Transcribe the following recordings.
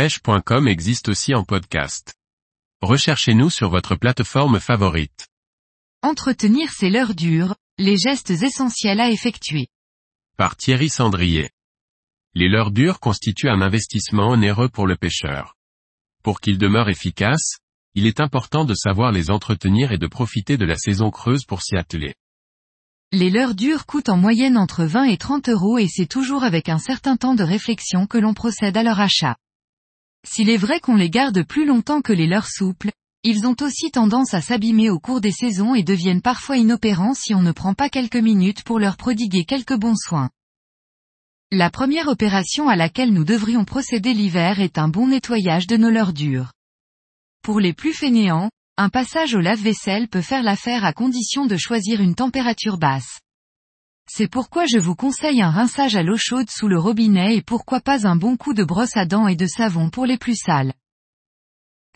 pêche.com existe aussi en podcast. Recherchez-nous sur votre plateforme favorite. Entretenir ses leurres dures, les gestes essentiels à effectuer. Par Thierry Sandrier. Les leurres dures constituent un investissement onéreux pour le pêcheur. Pour qu'ils demeurent efficaces, il est important de savoir les entretenir et de profiter de la saison creuse pour s'y atteler. Les leurres dures coûtent en moyenne entre 20 et 30 euros et c'est toujours avec un certain temps de réflexion que l'on procède à leur achat. S'il est vrai qu'on les garde plus longtemps que les leurres souples, ils ont aussi tendance à s'abîmer au cours des saisons et deviennent parfois inopérants si on ne prend pas quelques minutes pour leur prodiguer quelques bons soins. La première opération à laquelle nous devrions procéder l'hiver est un bon nettoyage de nos leurres dures. Pour les plus fainéants, un passage au lave-vaisselle peut faire l'affaire à condition de choisir une température basse. C'est pourquoi je vous conseille un rinçage à l'eau chaude sous le robinet et pourquoi pas un bon coup de brosse à dents et de savon pour les plus sales.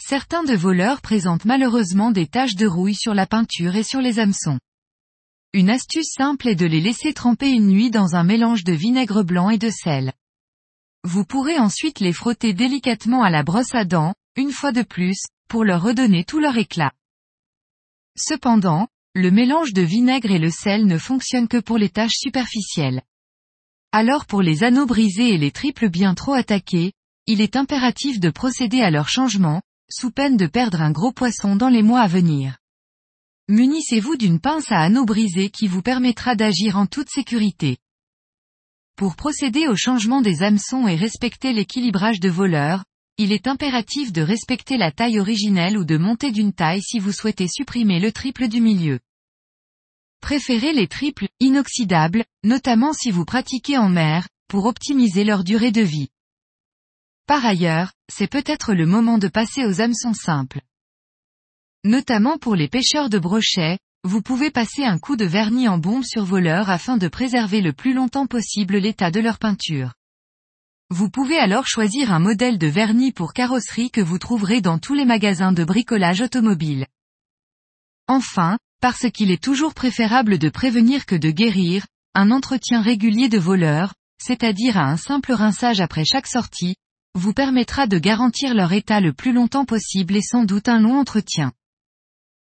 Certains de vos leurres présentent malheureusement des taches de rouille sur la peinture et sur les hameçons. Une astuce simple est de les laisser tremper une nuit dans un mélange de vinaigre blanc et de sel. Vous pourrez ensuite les frotter délicatement à la brosse à dents, une fois de plus, pour leur redonner tout leur éclat. Cependant, le mélange de vinaigre et le sel ne fonctionne que pour les taches superficielles. Alors pour les anneaux brisés et les triples bien trop attaqués, il est impératif de procéder à leur changement, sous peine de perdre un gros poisson dans les mois à venir. Munissez-vous d'une pince à anneaux brisés qui vous permettra d'agir en toute sécurité. Pour procéder au changement des hameçons et respecter l'équilibrage de voleurs, il est impératif de respecter la taille originelle ou de monter d'une taille si vous souhaitez supprimer le triple du milieu. Préférez les triples, inoxydables, notamment si vous pratiquez en mer, pour optimiser leur durée de vie. Par ailleurs, c'est peut-être le moment de passer aux hameçons simples. Notamment pour les pêcheurs de brochets, vous pouvez passer un coup de vernis en bombe sur vos leurres afin de préserver le plus longtemps possible l'état de leur peinture. Vous pouvez alors choisir un modèle de vernis pour carrosserie que vous trouverez dans tous les magasins de bricolage automobile. Enfin, parce qu'il est toujours préférable de prévenir que de guérir, un entretien régulier de voleurs, c'est-à-dire à un simple rinçage après chaque sortie, vous permettra de garantir leur état le plus longtemps possible et sans doute un long entretien.